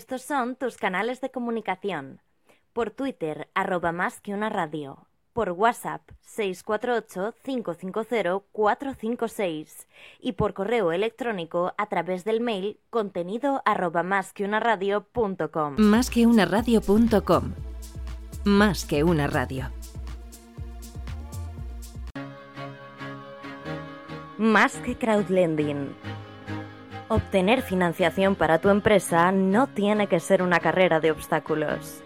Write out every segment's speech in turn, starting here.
Estos son tus canales de comunicación. Por Twitter, arroba más que una radio. Por WhatsApp, 648-550-456. Y por correo electrónico a través del mail contenido arroba más que una radio punto com. Más que una radio.com. Más que una radio. Más que crowdlending. Obtener financiación para tu empresa no tiene que ser una carrera de obstáculos.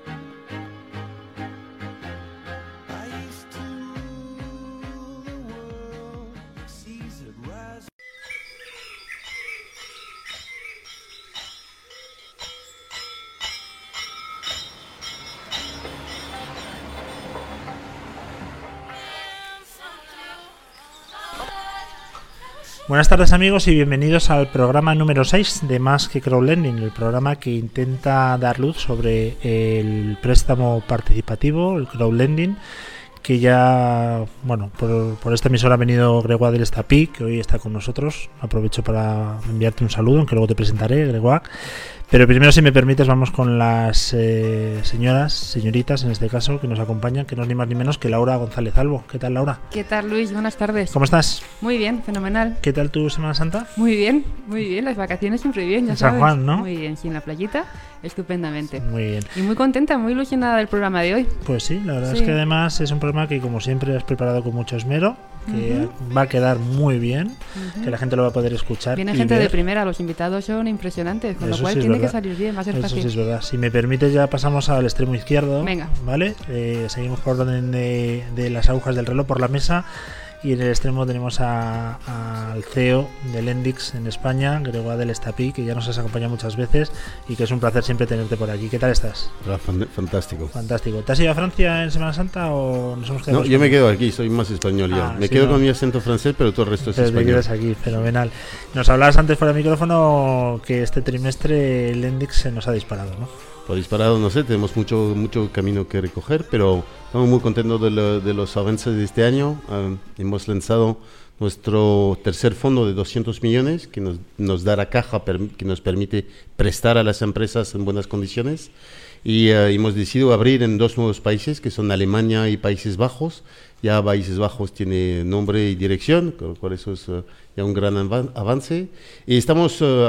Buenas tardes amigos y bienvenidos al programa número 6 de Más que Crowdlending, el programa que intenta dar luz sobre el préstamo participativo, el crowdlending, que ya, bueno, por, esta emisora ha venido Gregoire del Estapí, que hoy está con nosotros. Aprovecho para enviarte un saludo, aunque luego te presentaré, Gregoire. Pero primero, si me permites, vamos con las eh, señoras, señoritas en este caso, que nos acompañan, que no es ni más ni menos que Laura González Albo. ¿Qué tal, Laura? ¿Qué tal, Luis? Buenas tardes. ¿Cómo estás? Muy bien, fenomenal. ¿Qué tal tu Semana Santa? Muy bien, muy bien. Las vacaciones siempre bien, ya En San. Juan, ¿no? Muy bien, sí, en la playita, estupendamente. Muy bien. Y muy contenta, muy ilusionada del programa de hoy. Pues sí, la verdad es que además es un programa que como siempre has preparado con mucho esmero, que va a quedar muy bien, que la gente lo va a poder escuchar. Viene gente de primera, los invitados son impresionantes, con Eso lo cual sí tiene que salir bien, va a ser Eso fácil. sí es verdad. Si me permites ya pasamos al extremo izquierdo. Venga. ¿Vale? Eh, seguimos por orden de, de las agujas del reloj por la mesa. Y en el extremo tenemos al CEO del Endix en España, Gregoire del Estapí, que ya nos has acompañado muchas veces y que es un placer siempre tenerte por aquí. ¿Qué tal estás? Fan- Fantástico. Fantástico. ¿Te has ido a Francia en Semana Santa o nos hemos quedado No, yo me quedo aquí, soy más español ya. Ah, me sí, quedo no. con mi acento francés, pero todo el resto es español. quedas aquí, fenomenal. Nos hablabas antes fuera de micrófono que este trimestre el Endix se nos ha disparado, ¿no? Por disparado, no sé, tenemos mucho, mucho camino que recoger, pero estamos muy contentos de, lo- de los avances de este año. Ah, hemos lanzado nuestro tercer fondo de 200 millones que nos, nos da la caja per- que nos permite prestar a las empresas en buenas condiciones. Y eh, hemos decidido abrir en dos nuevos países, que son Alemania y Países Bajos. Ya Países Bajos tiene nombre y dirección, con lo cual eso es eh, ya un gran avan- avance. Y estamos eh,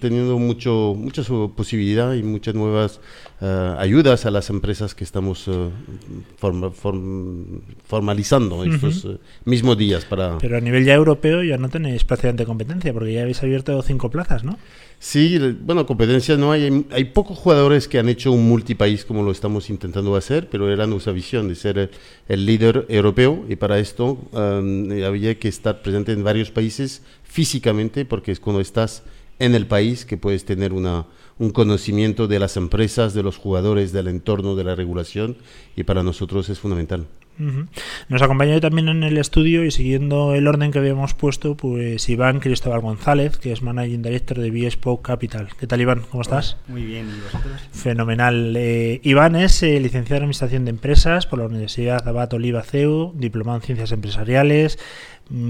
teniendo mucho, muchas eh, posibilidades y muchas nuevas eh, ayudas a las empresas que estamos eh, forma- form- formalizando estos eh, mismos días para... Pero a nivel ya europeo ya no tenéis prácticamente competencia, porque ya habéis abierto cinco plazas, ¿no? Sí, bueno, competencia no hay. Hay, hay pocos jugadores que han hecho un multipaís como lo estamos intentando hacer, pero era nuestra visión de ser el, el líder europeo y para esto um, había que estar presente en varios países físicamente, porque es cuando estás en el país que puedes tener una, un conocimiento de las empresas, de los jugadores, del entorno, de la regulación y para nosotros es fundamental. Nos acompaña hoy también en el estudio y siguiendo el orden que habíamos puesto, pues Iván Cristóbal González, que es Managing Director de B-Spoke Capital. ¿Qué tal, Iván? ¿Cómo estás? Muy bien, ¿y vosotros? Fenomenal. Eh, Iván es eh, licenciado en Administración de Empresas por la Universidad Abad Oliva CEU, diplomado en Ciencias Empresariales,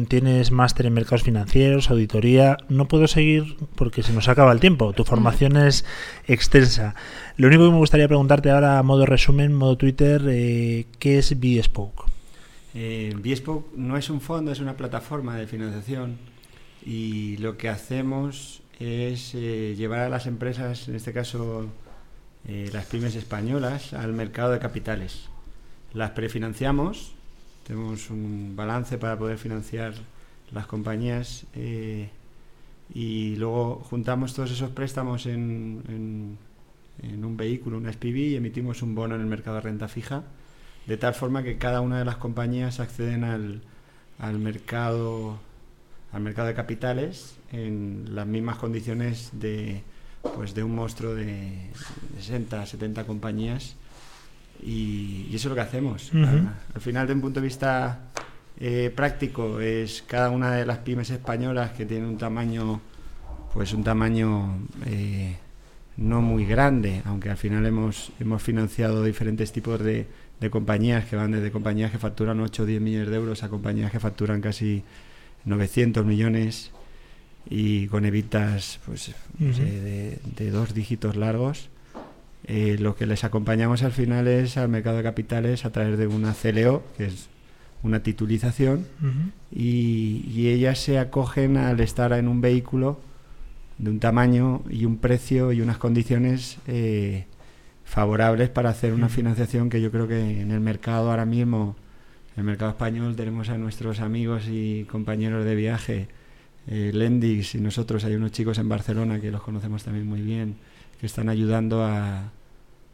tienes máster en Mercados Financieros, Auditoría. No puedo seguir porque se nos acaba el tiempo. Tu formación es extensa. Lo único que me gustaría preguntarte ahora, a modo resumen, modo Twitter, eh, ¿qué es B-Spoke? Eh, Bespoke no es un fondo, es una plataforma de financiación y lo que hacemos es eh, llevar a las empresas, en este caso eh, las pymes españolas, al mercado de capitales. Las prefinanciamos, tenemos un balance para poder financiar las compañías eh, y luego juntamos todos esos préstamos en, un vehículo, una SPV, y emitimos un bono en el mercado de renta fija de tal forma que cada una de las compañías acceden al, al mercado al mercado de capitales en las mismas condiciones de pues de un monstruo de 60 70 compañías y, y eso es lo que hacemos Ujú. al, al final de un punto de vista eh, práctico es cada una de las pymes españolas que tienen un tamaño pues un tamaño eh, no muy grande, aunque al final hemos, hemos financiado diferentes tipos de, de compañías que van desde compañías que facturan 8 o 10 millones de euros a compañías que facturan casi 900 millones y con evitas pues, no sé, de, de dos dígitos largos. Eh, lo que les acompañamos al final es al mercado de capitales a través de una CLO, que es una titulización, y, y ellas se acogen al estar en un vehículo de un tamaño y un precio y unas condiciones eh, favorables para hacer una financiación que yo creo que en el mercado ahora mismo, en el mercado español, tenemos a nuestros amigos y compañeros de viaje, eh, Lendix y nosotros, hay unos chicos en Barcelona que los conocemos también muy bien, que están ayudando a,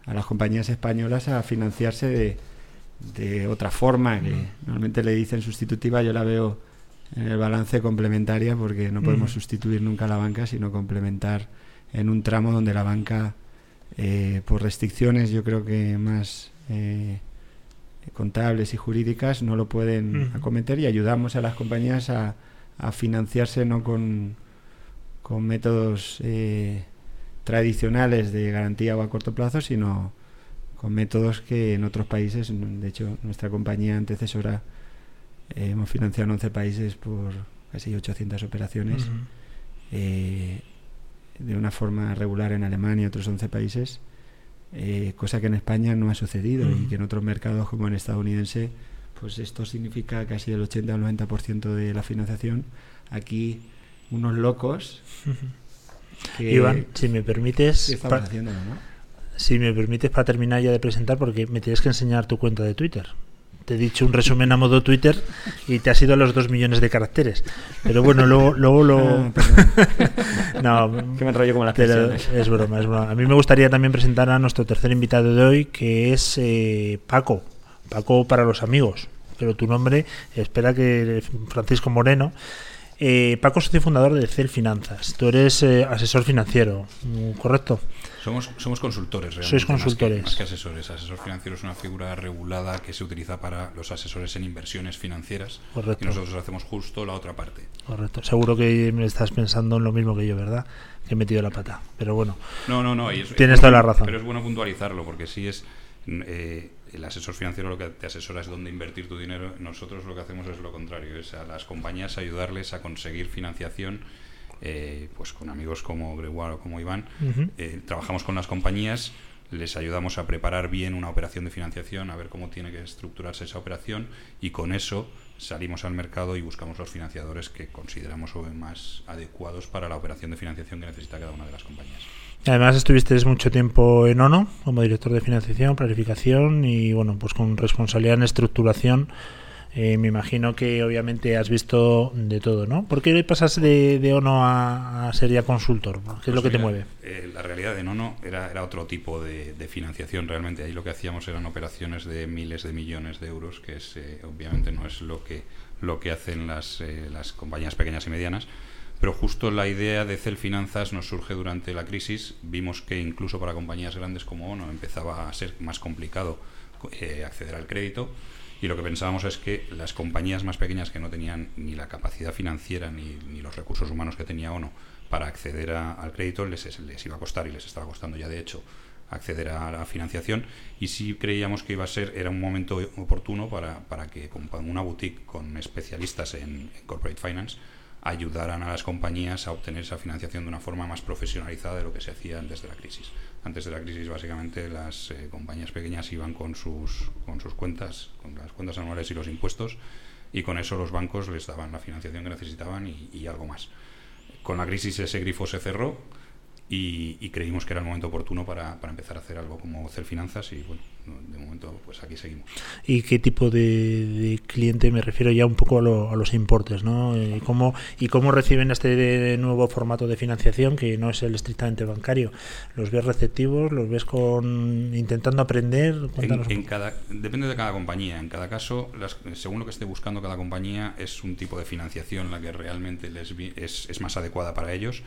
a las compañías españolas a financiarse de, de otra forma, que Mm. normalmente le dicen sustitutiva, yo la veo en el balance complementaria porque no podemos Mm. sustituir nunca a la banca, sino complementar en un tramo donde la banca, eh, por restricciones yo creo que más eh, contables y jurídicas, no lo pueden Ujú. acometer y ayudamos a las compañías a, a financiarse no con, con métodos eh, tradicionales de garantía o a corto plazo, sino con métodos que en otros países, de hecho nuestra compañía antecesora eh, hemos financiado en 11 países por casi 800 operaciones, eh, de una forma regular en Alemania y otros 11 países, eh, cosa que en España no ha sucedido y que en otros mercados como en estadounidense, pues esto significa casi el 80 al 90% de la financiación. Aquí unos locos Iván, si me permites, si me permites para terminar ya de presentar, porque me tienes que enseñar tu cuenta de Twitter. Te he dicho un resumen a modo Twitter y te has ido a los dos millones de caracteres. Pero bueno, luego, luego lo... Ah, no, que me enrollo como las pero es broma, es broma. A mí me gustaría también presentar a nuestro tercer invitado de hoy, que es eh, Paco. Paco para los amigos. Pero tu nombre, espera que Francisco Moreno. Eh, Paco socio fundador de CEL Finanzas. Tú eres eh, asesor financiero, mm, ¿correcto? Somos, somos consultores realmente. Sois más que- consultores. Más que, asesores. Asesor financiero es una figura regulada que se utiliza para los asesores en inversiones financieras. Correcto. Y nosotros hacemos justo la otra parte. Correcto. Seguro que me estás pensando en lo mismo que yo, ¿verdad? Que he metido la pata. Pero bueno, No, no, no. es- Tienes es toda la razón. Pero es bueno puntualizarlo porque si es. eh, el asesor financiero lo que te asesora es dónde invertir tu dinero. Nosotros lo que hacemos es lo contrario, es a las compañías ayudarles a conseguir financiación, eh, pues con amigos como Gregoire o como Iván. Eh, trabajamos con las compañías, les ayudamos a preparar bien una operación de financiación, a ver cómo tiene que estructurarse esa operación y con eso salimos al mercado y buscamos los financiadores que consideramos más adecuados para la operación de financiación que necesita cada una de las compañías. Además estuviste mucho tiempo en ONO como director de financiación, planificación y bueno, pues con responsabilidad en estructuración. Eh, me imagino que obviamente has visto de todo, ¿no? ¿Por qué pasas de, de ONO a, a ser ya consultor? ¿Qué es lo que Pues te mira, mueve? eh, la realidad de Nono era, era otro tipo de, de financiación realmente. Ahí lo que hacíamos eran operaciones de miles de millones de euros, que es, eh, obviamente no es lo que, lo que hacen las, eh, las compañías pequeñas y medianas. Pero justo la idea de Cel Finanzas nos surge durante la crisis. Vimos que incluso para compañías grandes como ONO empezaba a ser más complicado eh, acceder al crédito. Y lo que pensábamos es que las compañías más pequeñas que no tenían ni la capacidad financiera ni, ni los recursos humanos que tenía ONO para acceder a- al crédito les, les iba a costar y les estaba costando ya de hecho acceder a la financiación y sí creíamos que iba a ser era un momento oportuno para, para que una boutique con especialistas en corporate finance ayudaran a las compañías a obtener esa financiación de una forma más profesionalizada de lo que se hacía antes de la crisis. Antes de la crisis, básicamente, las eh, compañías pequeñas iban con sus, con sus cuentas, con las cuentas anuales y los impuestos, y con eso los bancos les daban la financiación que necesitaban y, algo más. Con la crisis ese grifo se cerró y, y creímos que era el momento oportuno para, para empezar a hacer algo como hacer finanzas y bueno, de momento pues aquí seguimos. ¿Y qué tipo de, de cliente? Me refiero ya un poco a, lo- a los importes, ¿no? Eh, ¿cómo, ¿Y cómo reciben este nuevo formato de financiación que no es el estrictamente bancario? ¿Los ves receptivos? ¿Los ves con intentando aprender? Cuéntanos En, en cada, depende de cada compañía. En cada caso, las- según lo que esté buscando cada compañía, es un tipo de financiación la que realmente les es, es más adecuada para ellos.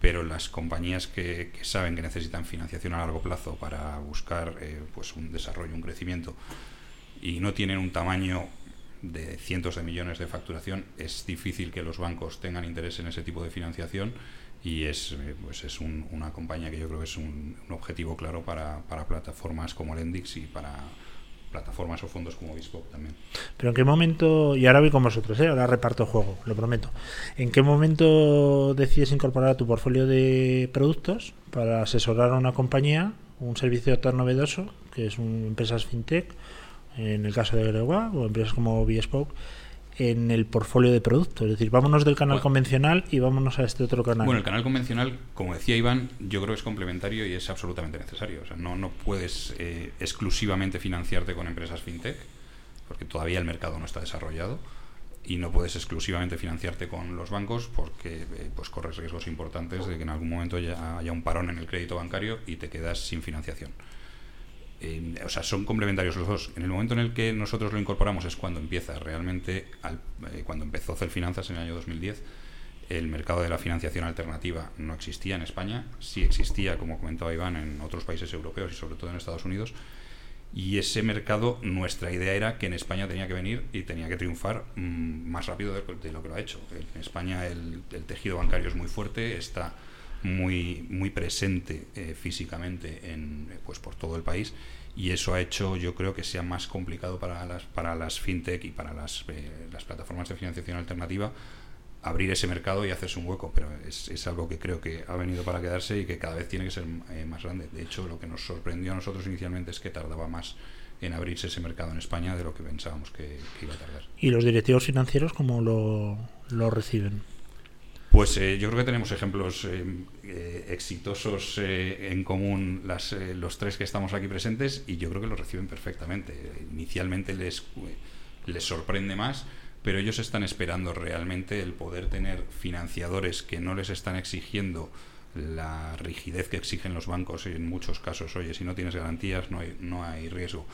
Pero las compañías que, que saben que necesitan financiación a largo plazo para buscar eh, pues un desarrollo, un crecimiento, y no tienen un tamaño de cientos de millones de facturación, es difícil que los bancos tengan interés en ese tipo de financiación y es, eh, pues es un- una compañía que yo creo que es un, objetivo claro para, para plataformas como Lendix y para, plataformas o fondos como Bespoke también. Pero en qué momento, y ahora voy con vosotros, ¿eh? ahora reparto juego, lo prometo. ¿En qué momento decides incorporar a tu portfolio de productos para asesorar a una compañía, un servicio tan novedoso, que es un, empresas fintech, en el caso de Gregoire, o empresas como Bespoke, en el portfolio de productos. Es decir, vámonos del canal Bueno. convencional y vámonos a este otro canal. Bueno, el canal convencional, como decía Iván, yo creo que es complementario y es absolutamente necesario. O sea, no, no puedes eh, exclusivamente financiarte con empresas fintech, porque todavía el mercado no está desarrollado, y no puedes exclusivamente financiarte con los bancos porque eh, pues corres riesgos importantes de que en algún momento ya haya un parón en el crédito bancario y te quedas sin financiación. Eh, o sea, son complementarios los dos. En el momento en el que nosotros lo incorporamos es cuando empieza realmente, al- eh, cuando empezó Cel Finanzas en el año 2010, el mercado de la financiación alternativa no existía en España, sí existía, como comentaba Iván, en otros países europeos y sobre todo en Estados Unidos. Y ese mercado, nuestra idea era que en España tenía que venir y tenía que triunfar mm, más rápido de, de lo que lo ha hecho. En España el, el tejido bancario es muy fuerte, está muy, muy presente eh, físicamente en, eh, pues, por todo el país y eso ha hecho yo creo que sea más complicado para las, para las fintech y para las, eh, las plataformas de financiación alternativa abrir ese mercado y hacerse un hueco, pero es, es algo que creo que ha venido para quedarse y que cada vez tiene que ser eh, más grande. De hecho, lo que nos sorprendió a nosotros inicialmente es que tardaba más en abrirse ese mercado en España de lo que pensábamos que, que iba a tardar. ¿Y los directivos financieros cómo lo, lo reciben? Pues eh, yo creo que tenemos ejemplos eh, eh, exitosos eh, en común las, eh, los tres que estamos aquí presentes y yo creo que lo reciben perfectamente. Inicialmente les, les sorprende más, pero ellos están esperando realmente el poder tener financiadores que no les están exigiendo la rigidez que exigen los bancos en muchos casos. Oye, si no tienes garantías no hay, no hay riesgo.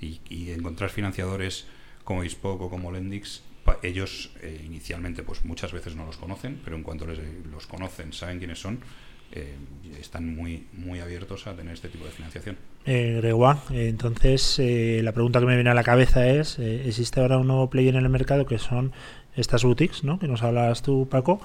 Y, y encontrar financiadores como Bespoke o como Lendix ellos eh, inicialmente pues muchas veces no los conocen, pero en cuanto les, los conocen, saben quiénes son, eh, están muy, muy abiertos a tener este tipo de financiación. Eh, eh, entonces la pregunta que me viene a la cabeza es, ¿existe ahora un nuevo player en el mercado que son estas boutiques, ¿no? que nos hablas tú, Paco,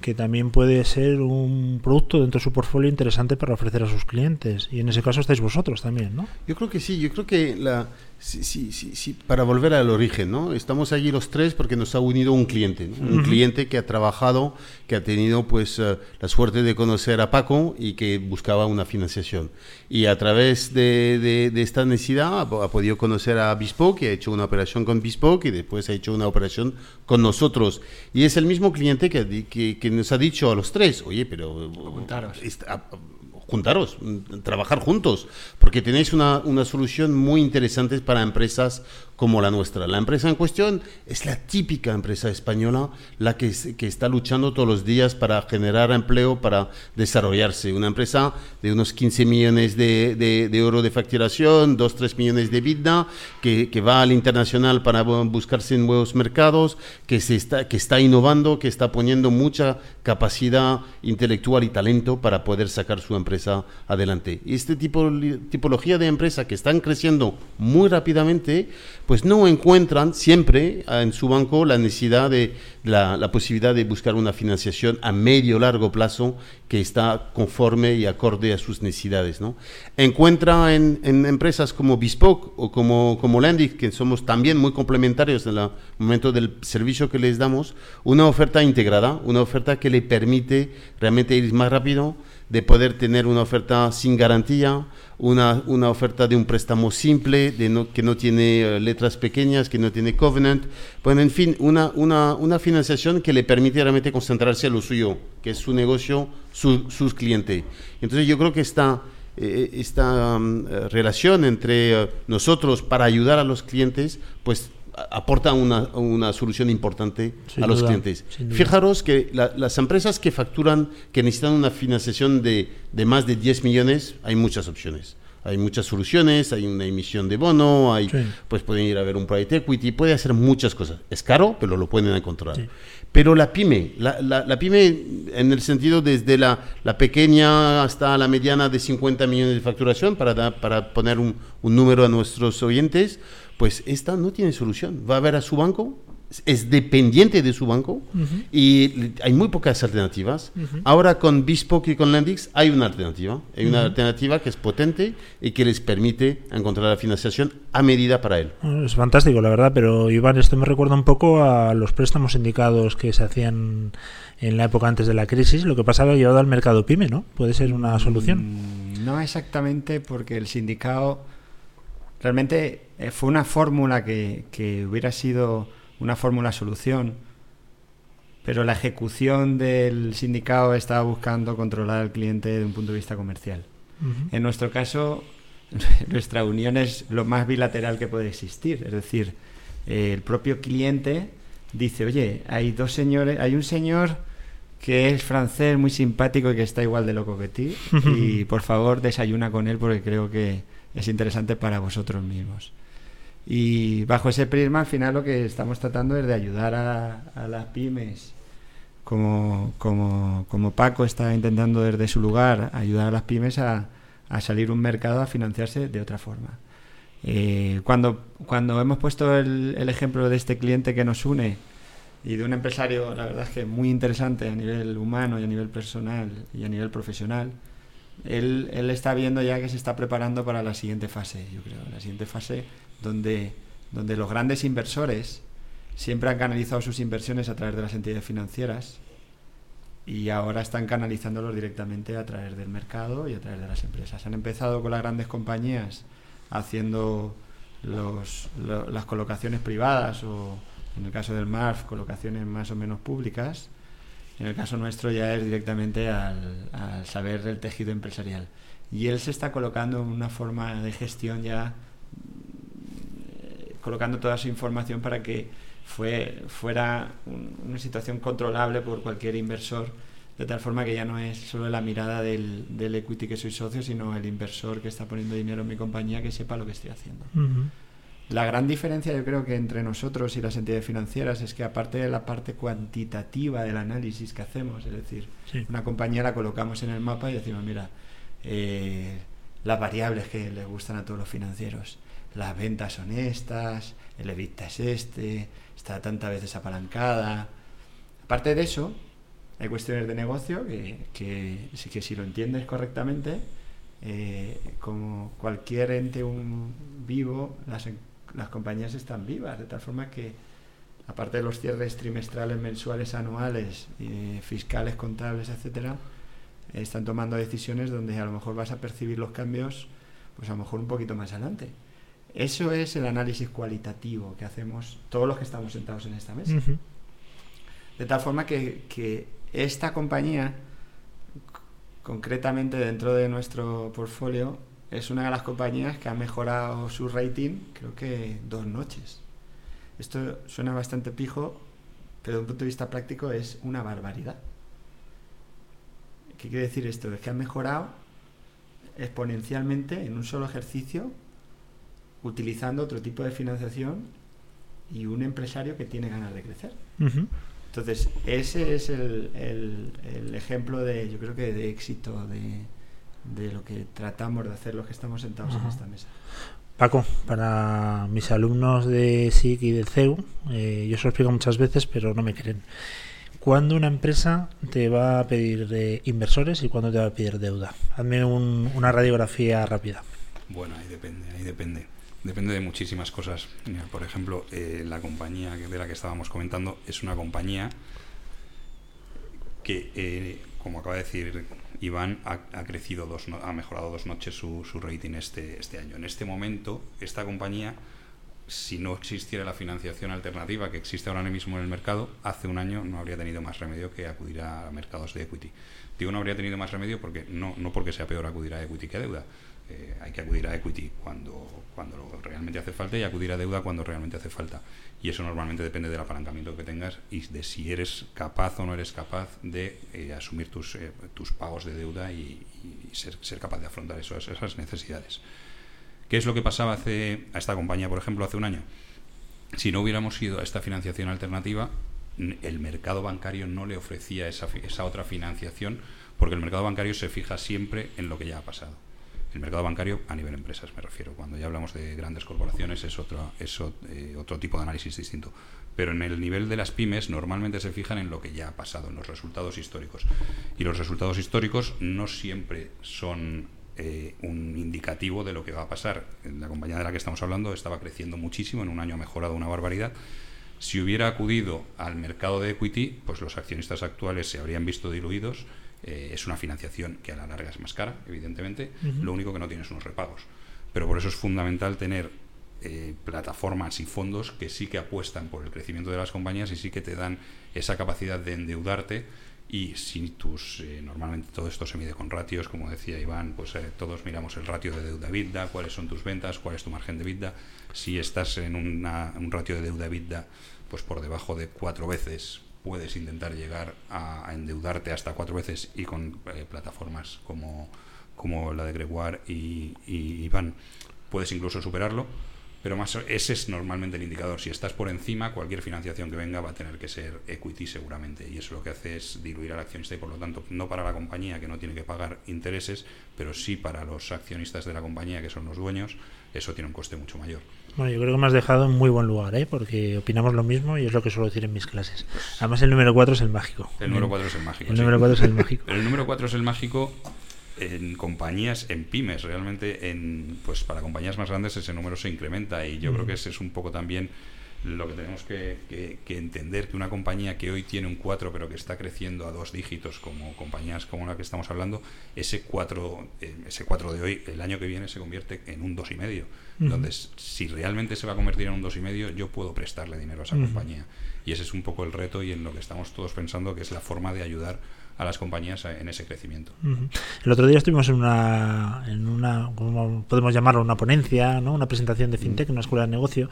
que también puede ser un producto dentro de su portfolio interesante para ofrecer a sus clientes? Y en ese caso estáis vosotros también, ¿no? Yo creo que sí, yo creo que la, sí, sí, sí, sí, para volver al origen, ¿no? Estamos allí los tres porque nos ha unido un cliente, ¿no? un Ujú. cliente que ha trabajado, que ha tenido pues eh, la suerte de conocer a Paco y que buscaba una financiación. Y a través de, de- de esta necesidad ha, ha podido conocer a Bespoke, que ha hecho una operación con Bespoke y después ha hecho una operación con nosotros. Y es el mismo cliente que, di- que, que nos ha dicho a los tres, oye, pero... Juntaros. esta- juntaros, trabajar juntos, porque tenéis una, una solución muy interesante para empresas como la nuestra. La empresa en cuestión es la típica empresa española, la que, que está luchando todos los días para generar empleo, para desarrollarse. Una empresa de unos 15 millones de, de, de euros de facturación, 2, 3 millones de vida, que, que va al internacional para bu- buscarse nuevos mercados, que, se está, que está innovando, que está poniendo mucha capacidad intelectual y talento para poder sacar su empresa adelante. Y este tipo, tipología de empresa que están creciendo muy rápidamente, pues no encuentran siempre ah, en su banco la necesidad de la, posibilidad de buscar una financiación a medio o largo plazo que está conforme y acorde a sus necesidades. ¿no? Encuentra en, empresas como Bespoke o como, como que somos también muy complementarios en el momento del servicio que les damos, una oferta integrada, una oferta que le permite realmente ir más rápido, de poder tener una oferta sin garantía, una, una oferta de un préstamo simple, de no, que no tiene eh, letras pequeñas, que no tiene covenant. Bueno, en fin, una, una, una financiación que le permite realmente concentrarse en lo suyo, que es su negocio, su- sus clientes. Entonces yo creo que esta, eh, um, eh, relación entre nosotros para ayudar a los clientes, pues aporta una, una solución importante Sin a los duda, clientes. Fijaros que la- las empresas que facturan, que necesitan una financiación de, de más de 10 millones, hay muchas opciones. Hay muchas soluciones, hay una emisión de bono, hay, Sí. pues pueden ir a ver un private equity, puede hacer muchas cosas. Es caro, pero lo pueden encontrar. Sí. Pero la pyme, la, la- la pyme en el sentido desde la, la pequeña hasta la mediana de 50 millones de facturación, para, da- para poner un, un número a nuestros oyentes, pues esta no tiene solución. Va a ver a su banco es dependiente de su banco y hay muy pocas alternativas. Ahora con Bespoke y con Lendix hay una alternativa. Hay una alternativa que es potente y que les permite encontrar la financiación a medida para él. Es fantástico, la verdad, pero Iván, esto me recuerda un poco a los préstamos sindicados que se hacían en la época antes de la crisis. Lo que pasaba llevado al mercado pyme, ¿no? Puede ser una solución. Mm, No exactamente, porque el sindicato realmente eh, fue una fórmula que, que hubiera sido una fórmula solución, pero la ejecución del sindicato estaba buscando controlar al cliente de un punto de vista comercial. En nuestro caso, nuestra unión es lo más bilateral que puede existir. Es decir, eh, el propio cliente dice, oye, hay dos señores, hay un señor que es francés, muy simpático y que está igual de loco que ti. y por favor, desayuna con él porque creo que es interesante para vosotros mismos. Y bajo ese prisma, al final lo que estamos tratando es de ayudar a, a las pymes, como, como, como Paco está intentando desde su lugar ayudar a las pymes a, a salir un mercado a financiarse de otra forma. Eh, cuando, cuando hemos puesto el, el ejemplo de este cliente que nos une y de un empresario, la verdad es que muy interesante a nivel humano y a nivel personal y a nivel profesional, él, él está viendo ya que se está preparando para la siguiente fase, yo creo, la siguiente fase donde, donde los grandes inversores siempre han canalizado sus inversiones a través de las entidades financieras y ahora están canalizándolos directamente a través del mercado y a través de las empresas. Han empezado con las grandes compañías haciendo los, lo- las colocaciones privadas o en el caso del MARF colocaciones más o menos públicas. En el caso nuestro ya es directamente al, al saber del tejido empresarial. Y él se está colocando en una forma de gestión ya colocando toda su información para que fue, fuera un- una situación controlable por cualquier inversor, de tal forma que ya no es solo la mirada del, del equity que soy socio, sino el inversor que está poniendo dinero en mi compañía que sepa lo que estoy haciendo. La gran diferencia yo creo que entre nosotros y las entidades financieras es que aparte de la parte cuantitativa del análisis que hacemos, es decir, Sí. una compañía la colocamos en el mapa y decimos, mira, eh, las variables que les gustan a todos los financieros, las ventas son estas, el EBITDA es este, está tantas veces apalancada. Aparte de eso, hay cuestiones de negocio que, que, que si lo entiendes correctamente, eh, como cualquier ente un, vivo, las, las compañías están vivas, de tal forma que, aparte de los cierres trimestrales, mensuales, anuales, eh, fiscales, contables, etcétera, están tomando decisiones donde a lo mejor vas a percibir los cambios, pues a lo mejor un poquito más adelante. Eso es el análisis cualitativo que hacemos todos los que estamos sentados en esta mesa. De tal forma que, que esta compañía, concretamente dentro de nuestro portfolio, es una de las compañías que ha mejorado su rating, creo que dos noches. Esto suena bastante pijo, pero desde un punto de vista práctico es una barbaridad. ¿Qué quiere decir esto? Es que ha mejorado exponencialmente en un solo ejercicio, utilizando otro tipo de financiación y un empresario que tiene ganas de crecer. Entonces, ese es el, el- el ejemplo de, yo creo que de éxito de, de lo que tratamos de hacer los que estamos sentados en esta mesa. Paco, para mis alumnos de SIC y de CEU, eh, yo se lo explico muchas veces, pero no me creen. ¿Cuándo una empresa te va a pedir eh, inversores y cuándo te va a pedir deuda? Hazme un- una radiografía rápida. Bueno, ahí depende, ahí depende. Depende de muchísimas cosas. Por ejemplo, eh, la compañía de la que estábamos comentando es una compañía que, eh, como acaba de decir Iván, ha, crecido dos, no- ha mejorado dos noches su, su rating este, este año. En este momento, esta compañía, si no existiera la financiación alternativa que existe ahora mismo en el mercado, hace un año no habría tenido más remedio que acudir a mercados de equity. Digo no habría tenido más remedio porque no, no porque sea peor acudir a equity que a deuda. Eh, hay que acudir a equity cuando, cuando realmente hace falta y acudir a deuda cuando realmente hace falta. Y eso normalmente depende del apalancamiento que tengas y de si eres capaz o no eres capaz de eh, asumir tus, eh, tus pagos de deuda y, ser, ser capaz de afrontar esos- esas necesidades. ¿Qué es lo que pasaba hace, a esta compañía, por ejemplo, hace un año? Si no hubiéramos ido a esta financiación alternativa, el mercado bancario no le ofrecía esa, esa otra financiación porque el mercado bancario se fija siempre en lo que ya ha pasado. El mercado bancario a nivel empresas me refiero. Cuando ya hablamos de grandes corporaciones es otro, es otro tipo de análisis distinto. Pero en el nivel de las pymes normalmente se fijan en lo que ya ha pasado, en los resultados históricos. Y los resultados históricos no siempre son eh, un indicativo de lo que va a pasar. La compañía de la que estamos hablando estaba creciendo muchísimo, en un año ha mejorado una barbaridad. Si hubiera acudido al mercado de equity, pues los accionistas actuales se habrían visto diluidos. Eh, es una financiación que a la larga es más cara, evidentemente. Lo único que no tiene son unos repagos. Pero por eso es fundamental tener eh, plataformas y fondos que sí que apuestan por el crecimiento de las compañías y sí que te dan esa capacidad de endeudarte y si tus eh, normalmente todo esto se mide con ratios como decía Iván pues eh, todos miramos el ratio de deuda vida cuáles son tus ventas cuál es tu margen de vida si estás en un ratio de deuda vida pues por debajo de cuatro veces puedes intentar llegar a, endeudarte hasta cuatro veces y con eh, plataformas como como la de Gregoire y, y Iván puedes incluso superarlo pero más ese es normalmente el indicador. Si estás por encima, cualquier financiación que venga va a tener que ser equity seguramente. Y eso lo que hace es diluir al accionista y por lo tanto no para la compañía que no tiene que pagar intereses, pero sí para los accionistas de la compañía que son los dueños, eso tiene un coste mucho mayor. Bueno, yo creo que me has dejado en muy buen lugar, ¿eh? porque opinamos lo mismo y es lo que suelo decir en mis clases. Además, el número 4 es el mágico. El número 4 es el mágico. El número 4 es el mágico. el número 4 es el mágico en compañías, en pymes, realmente en, pues para compañías más grandes ese número se incrementa y yo creo que ese es un poco también lo que tenemos que, entender, que una compañía que hoy tiene un 4 pero que está creciendo a dos dígitos como compañías como la que estamos hablando, ese 4, eh, ese 4 de hoy el año que viene se convierte en un 2,5. y medio. Entonces, si realmente se va a convertir en un 2,5 y medio, yo puedo prestarle dinero a esa compañía. Y ese es un poco el reto y en lo que estamos todos pensando que es la forma de ayudar a las compañías en ese crecimiento. El otro día estuvimos en una, en una ¿cómo podemos llamarlo? Una ponencia, ¿no? una presentación de FinTech, una escuela de negocio,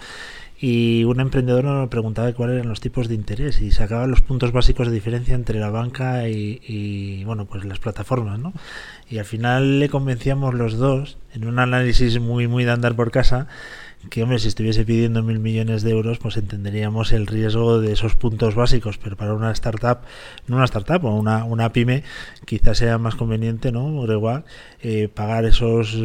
y un emprendedor nos preguntaba cuáles eran los tipos de interés y sacaba los puntos básicos de diferencia entre la banca y, y, bueno, pues las plataformas, ¿no? Y al final le convencíamos los dos, en un análisis muy, muy de andar por casa, que hombre, si estuviese pidiendo mil millones de euros, pues entenderíamos el riesgo de esos puntos básicos, pero para una startup, no una startup, o una, una pyme, quizás sea más conveniente, ¿no? Igual, eh, pagar esos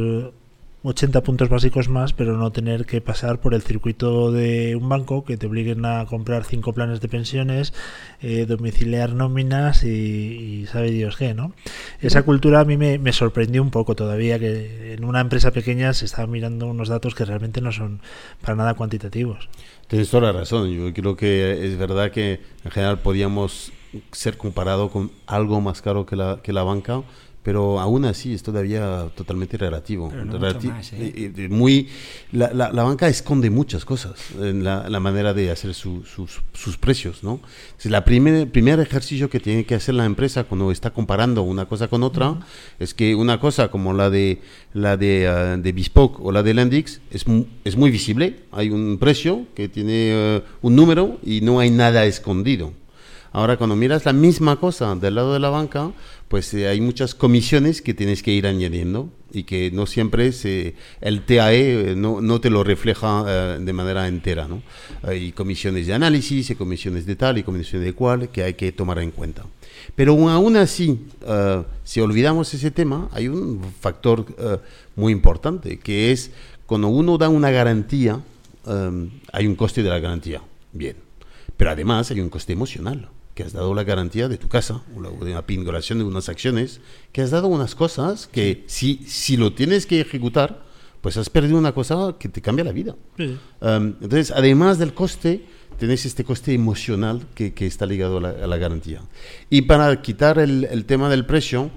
80 puntos básicos más, pero no tener que pasar por el circuito de un banco que te obliguen a comprar cinco planes de pensiones, eh, domiciliar nóminas y, sabe Dios qué, ¿no? Esa cultura a mí me, me, sorprendió un poco todavía, que en una empresa pequeña se estaba mirando unos datos que realmente no son para nada cuantitativos. Tienes toda la razón, yo creo que es verdad que en general podíamos ser comparado con algo más caro que la, que la banca, pero aún así es todavía totalmente relativo. ¿eh? muy, la, la, banca esconde muchas cosas en la, la manera de hacer sus, sus, precios. ¿no? Es la primer, primer ejercicio que tiene que hacer la empresa cuando está comparando una cosa con otra es que una cosa como la de la de, uh, de Bespoke o la de Lendix es, es muy visible. Hay un precio que tiene uh, un número y no hay nada escondido. Ahora, cuando miras la misma cosa del lado de la banca, pues eh, hay muchas comisiones que tienes que ir añadiendo y que no siempre el TAE eh, no, no, te lo refleja eh, de manera entera. ¿no? Hay comisiones de análisis, hay comisiones de tal y comisiones de cual que hay que tomar en cuenta. Pero aún así, si olvidamos ese tema, hay un factor muy importante, que es cuando uno da una garantía, hay un coste de la garantía. Bien. Pero además hay un coste emocional que has dado la garantía de tu casa, una, una pingulación de unas acciones, que has dado unas cosas que si, si lo tienes que ejecutar, pues has perdido una cosa que te cambia la vida. entonces, además del coste, tenés este coste emocional que, que está ligado a la, a la, garantía. Y para quitar el, el tema del precio,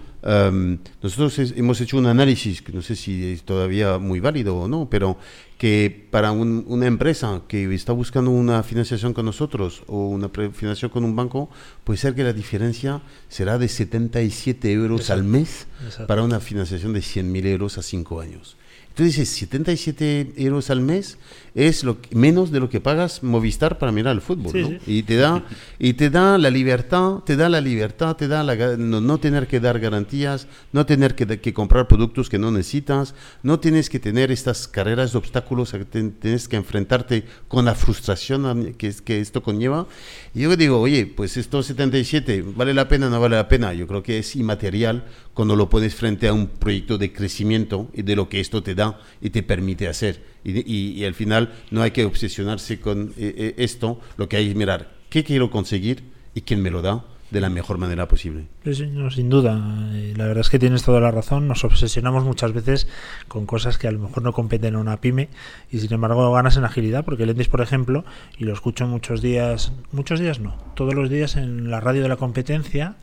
nosotros hemos hecho un análisis, que no sé si es todavía muy válido o no, pero que para una empresa que está buscando una financiación con nosotros o una financiación con un banco, puede ser que la diferencia será de 77 euros al mes para una financiación de 100.000 euros a 5 años. Entonces dices, 77 euros al mes es lo menos de lo que pagas Movistar para mirar el fútbol, ¿no? Y te da y te da la libertad, te da la libertad, te da la, no, tener que dar garantías, no tener que, que, comprar productos que no necesitas, no tienes que tener estas carreras de obstáculos que tienes que enfrentarte con la frustración que, que esto conlleva. Y yo digo, oye, pues estos 77, ¿vale la pena o no vale la pena? Yo creo que es inmaterial cuando lo pones frente a un proyecto de crecimiento y de lo que esto te da y te permite hacer. Y, al final no hay que obsesionarse con eh, eh, esto, lo que hay es mirar qué quiero conseguir y quién me lo da de la mejor manera posible. Sí, no, sin duda. Eh, La verdad es que tienes toda la razón. Nos obsesionamos muchas veces con cosas que a lo mejor no competen a una pyme y sin embargo ganas en agilidad. Porque el Endis, por ejemplo, y lo escucho muchos días, muchos días no, todos los días en la radio de la competencia,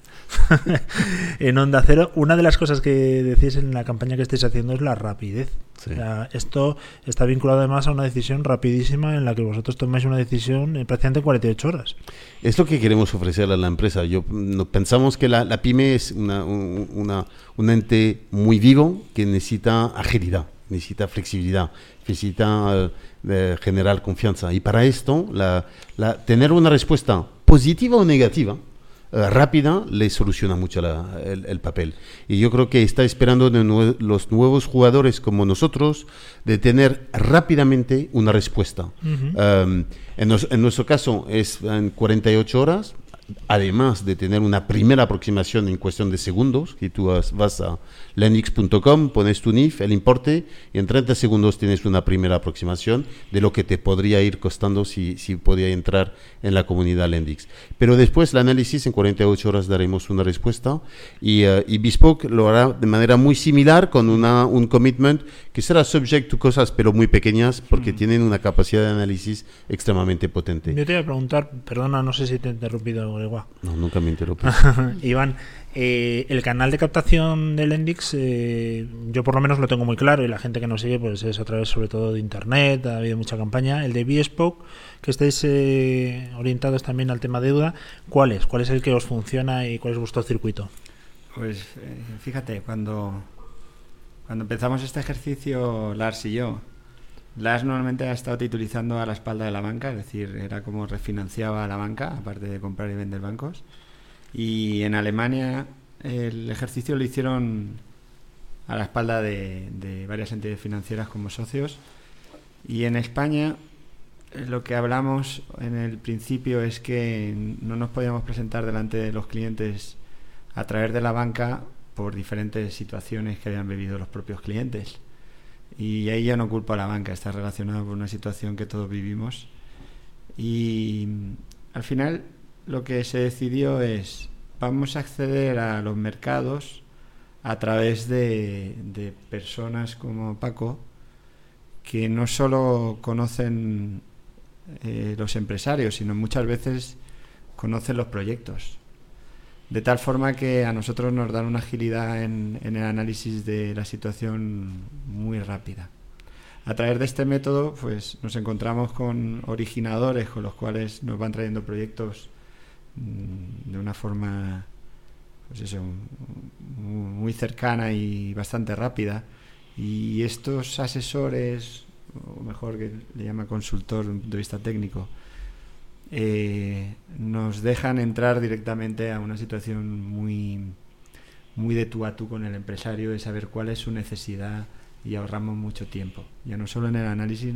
en Onda Cero, una de las cosas que decís en la campaña que estáis haciendo es la rapidez. Sí. O sea, esto está vinculado además a una decisión rapidísima en la que vosotros tomáis una decisión en prácticamente en 48 horas. Es lo que queremos ofrecer a la empresa. Yo no, pensamos que la, la pyme es una, un, una- un ente muy vivo que necesita agilidad, necesita flexibilidad, necesita eh, generar confianza. Y para esto, la, la- tener una respuesta positiva o negativa rápida le soluciona mucho la- el, el papel. Y yo creo que está esperando de nue- los nuevos jugadores como nosotros de tener rápidamente una respuesta. Um, en, nos- en nuestro caso es en 48 horas, además de tener una primera aproximación en cuestión de segundos, y tú vas, a lendix.com, pones tu NIF, el importe, y en 30 segundos tienes una primera aproximación de lo que te podría ir costando si, si podía entrar en la comunidad Lendix. Pero después el análisis, en 48 horas daremos una respuesta, y, eh, y Bespoke lo hará de manera muy similar, con una, un commitment que será subject to cosas, pero muy pequeñas, porque tienen una capacidad de análisis extremadamente potente. Yo te iba a preguntar, perdona, no sé si te he interrumpido, Gregua. No, nunca me interrumpí. Iván, eh, el canal de captación del Endix, eh, yo por lo menos lo tengo muy claro y la gente que nos sigue pues es a través sobre todo de internet, ha habido mucha campaña. El de Bespoke, que estáis eh, orientados también al tema deuda, ¿cuál es? ¿Cuál es el que os funciona y cuál es vuestro circuito? Pues eh, fíjate, cuando, cuando empezamos este ejercicio, Lars y yo, Lars normalmente ha estado titulizando a la espalda de la banca, es decir, era como refinanciaba a la banca, aparte de comprar y vender bancos. Y en Alemania el ejercicio lo hicieron a la espalda de, de varias entidades financieras como socios. Y en España eh, lo que hablamos en el principio es que no nos podíamos presentar delante de los clientes a través de la banca por diferentes situaciones que habían vivido los propios clientes. Y ahí ya no culpo a la banca, está relacionado con una situación que todos vivimos. Y al final lo que se decidió es, vamos a acceder a los mercados a través de, de personas como Paco, que no solo conocen eh, los empresarios, sino muchas veces conocen los proyectos. De tal forma que a nosotros nos dan una agilidad en, el análisis de la situación muy rápida. A través de este método, pues nos encontramos con originadores con los cuales nos van trayendo proyectos mm, de una forma, pues eso, muy, cercana y bastante rápida. Y estos asesores, o mejor que le llama consultor desde el punto de vista técnico, eh, nos dejan entrar directamente a una situación muy, muy de tú a tú con el empresario, de saber cuál es su necesidad y ahorramos mucho tiempo. Ya no solo en el análisis,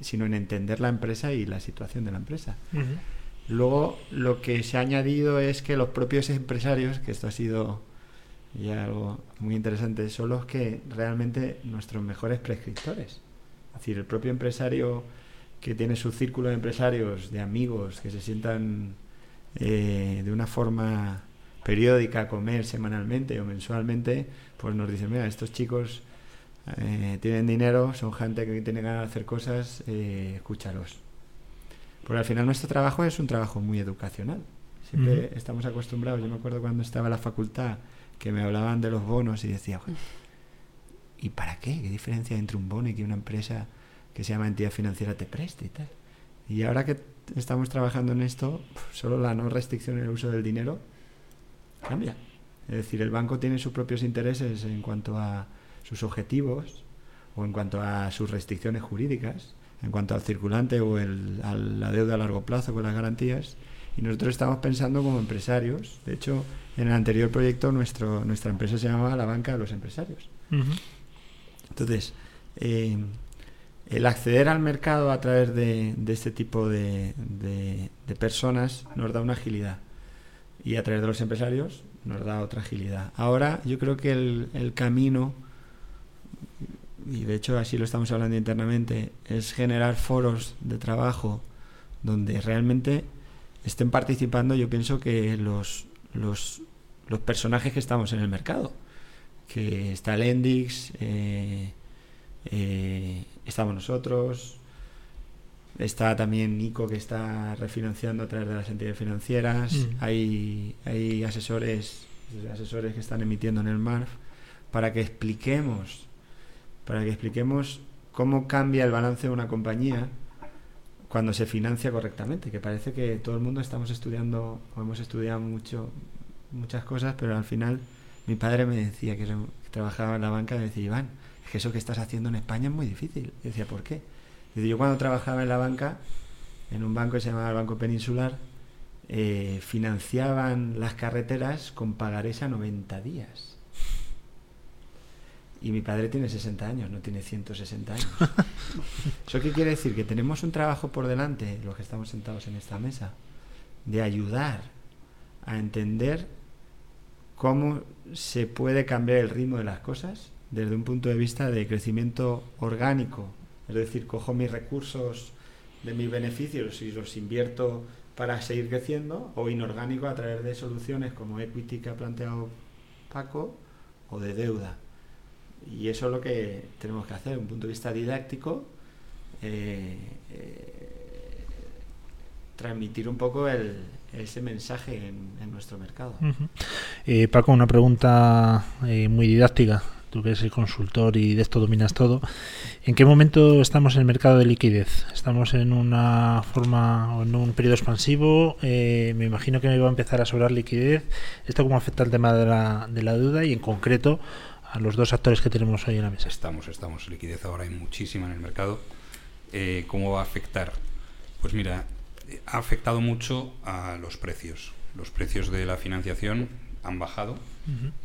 sino en entender la empresa y la situación de la empresa. Luego, lo que se ha añadido es que los propios empresarios, que esto ha sido ya algo muy interesante, son los que realmente nuestros mejores prescriptores. Es decir, el propio empresario que tiene su círculo de empresarios, de amigos, que se sientan eh, de una forma periódica a comer semanalmente o mensualmente, pues nos dicen, mira, estos chicos eh, tienen dinero, son gente que tiene ganas de hacer cosas, eh, escúchalos. Porque al final nuestro trabajo es un trabajo muy educacional. Siempre estamos acostumbrados. Yo me acuerdo cuando estaba en la facultad que me hablaban de los bonos y decía, "Joder, ¿y para qué? ¿Qué diferencia entre un bono y que una empresa que se llama entidad financiera te preste y tal? Y ahora que estamos trabajando en esto, solo la no restricción en el uso del dinero cambia. Es decir, el banco tiene sus propios intereses en cuanto a sus objetivos o en cuanto a sus restricciones jurídicas, en cuanto al circulante o el- a la deuda a largo plazo con las garantías. Y nosotros estamos pensando como empresarios. De hecho, en el anterior proyecto nuestro, nuestra empresa se llamaba la banca de los empresarios. Ujú. Entonces, eh, el acceder al mercado a través de, este tipo de, de- personas nos da una agilidad y a través de los empresarios nos da otra agilidad. Ahora yo creo que el, el camino, y de hecho así lo estamos hablando internamente, es generar foros de trabajo donde realmente estén participando, yo pienso que los, los, los personajes que estamos en el mercado, que está Lendix, eh, eh, estamos nosotros, está también Nico que está refinanciando a través de las entidades financieras, Mm. hay, hay asesores, asesores que están emitiendo en el MARF para que expliquemos, para que expliquemos cómo cambia el balance de una compañía cuando se financia correctamente, que parece que todo el mundo estamos estudiando o hemos estudiado mucho muchas cosas, pero al final mi padre me decía que, trabajaba en la banca, me decía, Iván, es que eso que estás haciendo en España es muy difícil. Y decía, ¿por qué? Dice, yo cuando trabajaba en la banca, en un banco que se llamaba el Banco Peninsular, eh, financiaban las carreteras con pagarés a 90 días. Y mi padre tiene 60 años, no tiene 160 años. ¿Eso qué quiere decir? Que tenemos un trabajo por delante, los que estamos sentados en esta mesa, de ayudar a entender cómo se puede cambiar el ritmo de las cosas desde un punto de vista de crecimiento orgánico. Es decir, cojo mis recursos de mis beneficios y los invierto para seguir creciendo, o inorgánico a través de soluciones como equity que ha planteado Paco, o de deuda. Y eso es lo que tenemos que hacer, desde un punto de vista didáctico, eh, eh, transmitir un poco el, ese mensaje en, nuestro mercado. Eh, Paco, una pregunta muy didáctica. Tú eres el consultor y de esto dominas todo. ¿En qué momento estamos en el mercado de liquidez? ¿Estamos en una forma o en un periodo expansivo? Eh, me imagino que me va a empezar a sobrar liquidez. ¿Esto cómo afecta al tema de la, de la deuda y en concreto a los dos actores que tenemos hoy en la mesa? Estamos, estamos. Liquidez ahora hay muchísima en el mercado. Eh, ¿Cómo va a afectar? Pues mira, ha afectado mucho a los precios. Los precios de la financiación han bajado.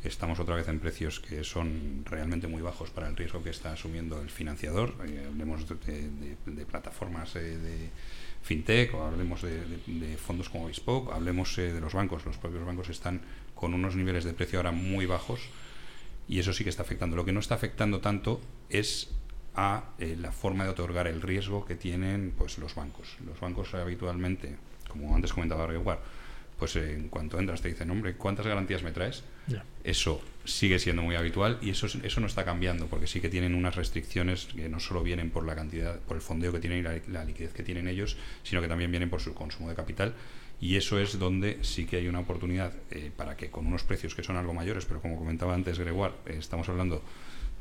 Estamos otra vez en precios que son realmente muy bajos para el riesgo que está asumiendo el financiador. Eh, hablemos de, plataformas eh, de fintech hablemos de, fondos como Bespoke, hablemos eh, de los bancos. Los propios bancos están con unos niveles de precio ahora muy bajos y eso sí que está afectando. Lo que no está afectando tanto es a eh, la forma de otorgar el riesgo que tienen pues los bancos. Los bancos habitualmente, como antes comentaba Gregoire, pues eh, en cuanto entras te dicen, hombre, ¿cuántas garantías me traes? Eso sigue siendo muy habitual y eso, es- eso no está cambiando porque sí que tienen unas restricciones que no solo vienen por la cantidad, por el fondeo que tienen y la, la liquidez que tienen ellos, sino que también vienen por su consumo de capital. Y eso es donde sí que hay una oportunidad eh, para que con unos precios que son algo mayores, pero como comentaba antes Gregoire, eh, estamos hablando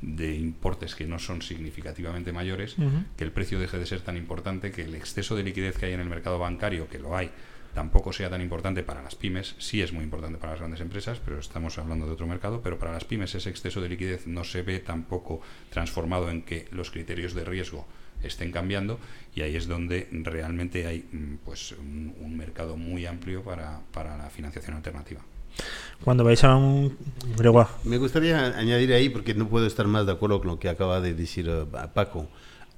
de importes que no son significativamente mayores, que el precio deje de ser tan importante, que el exceso de liquidez que hay en el mercado bancario, que lo hay, tampoco sea tan importante para las pymes, sí es muy importante para las grandes empresas, pero estamos hablando de otro mercado, pero para las pymes ese exceso de liquidez no se ve tampoco transformado en que los criterios de riesgo estén cambiando y ahí es donde realmente hay mm, pues un, un mercado muy amplio para, para la financiación alternativa. Cuando vais a un... Me gustaría añadir ahí, porque no puedo estar más de acuerdo con lo que acaba de decir eh, Paco.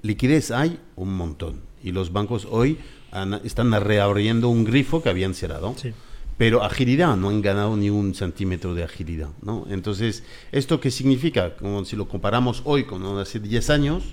Liquidez hay un montón y los bancos hoy han- están reabriendo un grifo que habían cerrado. sí. Pero agilidad, no han ganado ni un centímetro de agilidad. ¿no? Entonces, ¿esto qué significa? Como si lo comparamos hoy con hace 10 años,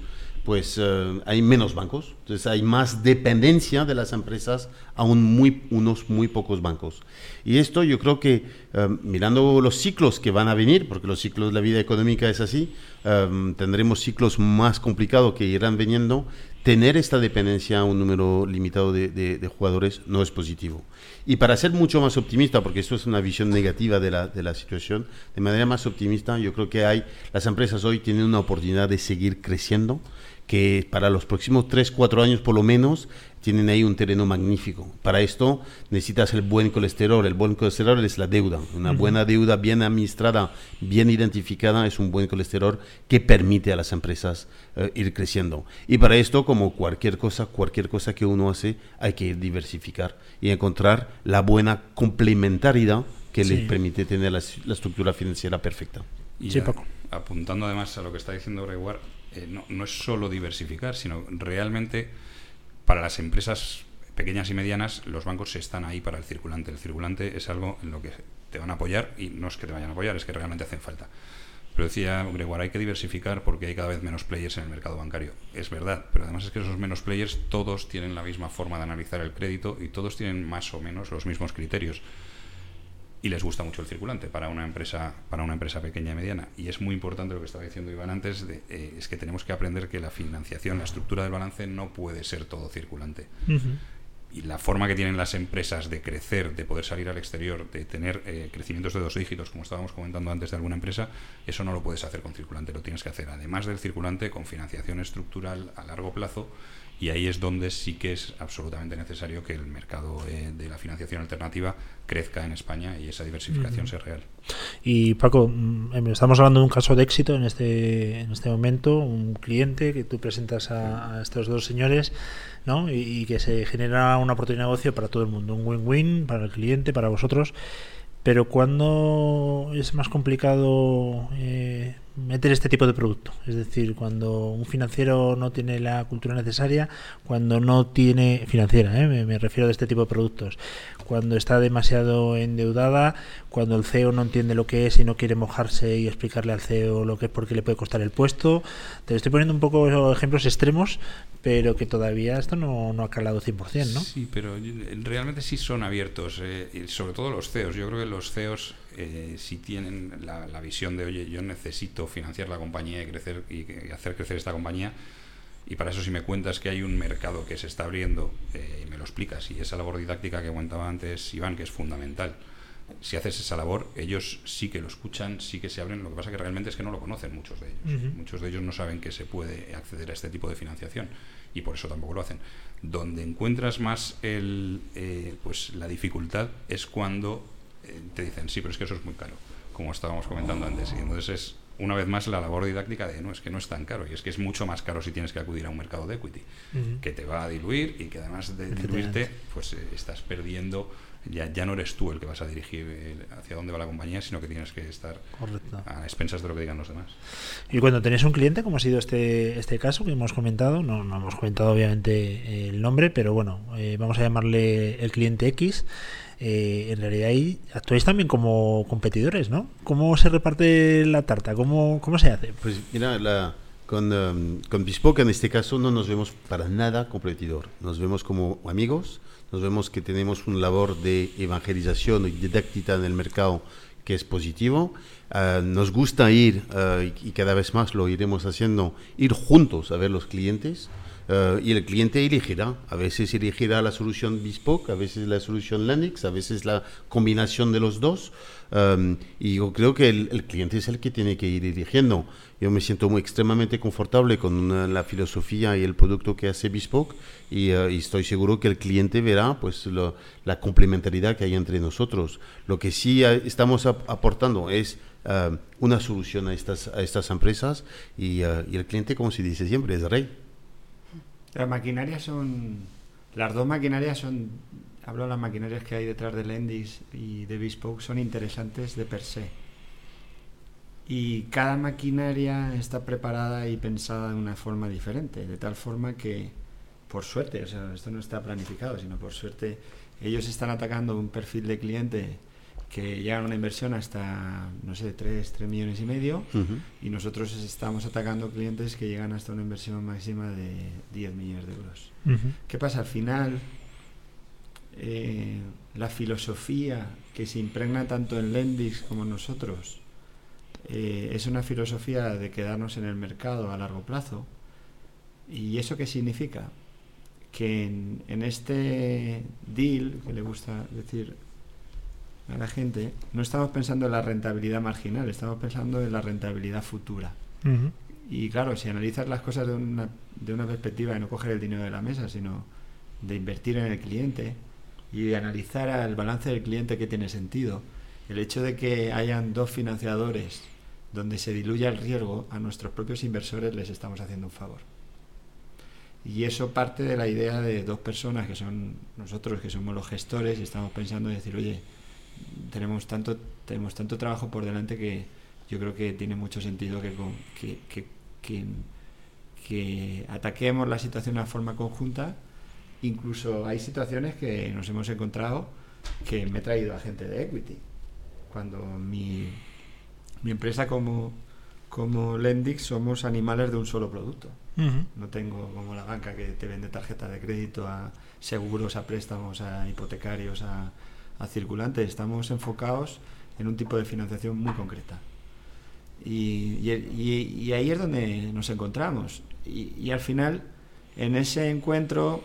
pues eh, hay menos bancos, entonces hay más dependencia de las empresas a un muy, unos muy pocos bancos. Y esto yo creo que eh, mirando los ciclos que van a venir, porque los ciclos de la vida económica es así, eh, tendremos ciclos más complicados que irán viniendo, tener esta dependencia a un número limitado de, jugadores no es positivo. Y para ser mucho más optimista, porque esto es una visión negativa de la, de la situación, de manera más optimista, yo creo que hay, las empresas hoy tienen una oportunidad de seguir creciendo, que para los próximos 3, 4 años por lo menos tienen ahí un terreno magnífico. Para esto necesitas el buen colesterol. El buen colesterol es la deuda. Una buena deuda bien administrada, bien identificada, es un buen colesterol que permite a las empresas eh, ir creciendo. Y para esto, como cualquier cosa, cualquier cosa que uno hace, hay que diversificar y encontrar la buena complementariedad que Sí. le permite tener la, la estructura financiera perfecta. Y Sí, a- Paco. apuntando además a lo que está diciendo Gregoire, eh, no, no es solo diversificar, sino realmente para las empresas pequeñas y medianas, los bancos están ahí para el circulante. El circulante es algo en lo que te van a apoyar y no es que te vayan a apoyar, es que realmente hacen falta. Pero decía Gregoire, hay que diversificar porque hay cada vez menos players en el mercado bancario. Es verdad, pero además es que esos menos players todos tienen la misma forma de analizar el crédito y todos tienen más o menos los mismos criterios y les gusta mucho el circulante para una empresa para una empresa pequeña y mediana. Y es muy importante lo que estaba diciendo Iván antes de, eh, es que tenemos que aprender que la financiación la estructura del balance no puede ser todo circulante. Y la forma que tienen las empresas de crecer, de poder salir al exterior, de tener eh, crecimientos de dos dígitos, como estábamos comentando antes de alguna empresa, eso no lo puedes hacer con circulante, lo tienes que hacer además del circulante con financiación estructural a largo plazo y ahí es donde sí que es absolutamente necesario que el mercado eh, de la financiación alternativa crezca en España y esa diversificación sea real. Y Paco, mm, em, estamos hablando de un caso de éxito en este, en este momento, un cliente que tú presentas a, a estos dos señores, ¿no? Y, y que se genera una oportunidad de negocio para todo el mundo, un win-win para el cliente, para vosotros. Pero cuando es más complicado eh, meter este tipo de producto, es decir, cuando un financiero no tiene la cultura necesaria, cuando no tiene financiera, ¿eh? me, refiero a este tipo de productos, cuando está demasiado endeudada, cuando el CEO no entiende lo que es y no quiere mojarse y explicarle al CEO lo que es porque le puede costar el puesto. Te estoy poniendo un poco ejemplos extremos, pero que todavía esto no, no ha calado 100%, ¿no? Sí, pero realmente sí son abiertos, eh, y sobre todo los CEOs. Yo creo que los CEOs eh, sí tienen la, la visión de, oye, yo necesito financiar la compañía y crecer y, hacer crecer esta compañía. Y para eso si me cuentas que hay un mercado que se está abriendo eh, y me lo explicas, y esa labor didáctica que comentaba antes Iván, que es fundamental, si haces esa labor, ellos sí que lo escuchan, sí que se abren, lo que pasa que realmente es que no lo conocen muchos de ellos. Muchos de ellos no saben que se puede acceder a este tipo de financiación y por eso tampoco lo hacen. Donde encuentras más el, eh, pues la dificultad es cuando te dicen, sí, pero es que eso es muy caro, como estábamos comentando antes. Y entonces es, una vez más, la labor didáctica de, no, es que no es tan caro, y es que es mucho más caro si tienes que acudir a un mercado de equity, que te va a diluir y que además de diluirte, pues eh, estás perdiendo, ya, ya no eres tú el que vas a dirigir eh, hacia dónde va la compañía, sino que tienes que estar Correcto. a expensas de lo que digan los demás. Y cuando tenéis un cliente, como ha sido este, este caso que hemos comentado, no, no hemos comentado obviamente eh, el nombre, pero bueno, eh, vamos a llamarle el cliente X. eh, en realidad ahí actuáis también como competidores, ¿no? ¿Cómo se reparte la tarta? ¿Cómo, cómo se hace? Pues mira, la, con, em, con en este caso no nos vemos para nada competidor. Nos vemos como amigos, nos vemos que tenemos una labor de evangelización y didáctica en el mercado que es positivo. Ah, nos gusta ir, ah, y, y cada vez más lo iremos haciendo, ir juntos a ver los clientes. Ah, y el cliente elegirá, a veces elegirá la solución Bespoke, a veces la solución Lennox, a veces la combinación de los dos. Um, y yo creo que el, el cliente es el que tiene que ir eligiendo. Yo me siento muy extremadamente confortable con la filosofía y el producto que hace Bespoke y, eh, y estoy seguro que el cliente verá pues lo- la complementariedad que hay entre nosotros. Lo que sí estamos ap- aportando es eh, una solución a estas, a estas empresas y, y el cliente, como se dice siempre, es rey. Las maquinarias son. Las dos maquinarias son. Hablo de las maquinarias que hay detrás de Lendis y de Bespoke, son interesantes de per se. Y cada maquinaria está preparada y pensada de una forma diferente, de tal forma que, por suerte, o sea, esto no está planificado, sino por suerte, ellos están atacando un perfil de cliente que llega a una inversión hasta, no sé, 3, 3 millones y medio, y nosotros estamos atacando clientes que llegan hasta una inversión máxima de 10 millones de euros. ¿Qué pasa? Al final, eh, la filosofía que se impregna tanto en Lendix como en nosotros eh, es una filosofía de quedarnos en el mercado a largo plazo. ¿Y eso qué significa? Que en, en este deal, que le gusta decir a la gente, no estamos pensando en la rentabilidad marginal, estamos pensando en la rentabilidad futura. Y claro, si analizas las cosas de una, de una perspectiva de no coger el dinero de la mesa, sino de invertir en el cliente y de analizar al balance del cliente que tiene sentido, el hecho de que hayan dos financiadores donde se diluya el riesgo, a nuestros propios inversores les estamos haciendo un favor. Y eso parte de la idea de dos personas que son nosotros, que somos los gestores, y estamos pensando en decir, oye, tenemos tanto, tenemos tanto trabajo por delante que yo creo que tiene mucho sentido que, con- que, que, que, que ataquemos la situación de una forma conjunta. Incluso hay situaciones que nos hemos encontrado que me he traído a gente de equity. Cuando mi, mi empresa como, como Lendix somos animales de un solo producto. No tengo como la banca que te vende tarjeta de crédito a seguros, a préstamos, a hipotecarios, a, a circulantes. Estamos enfocados en un tipo de financiación muy concreta. Y ahí es donde nos encontramos. Y, y al final, en ese encuentro,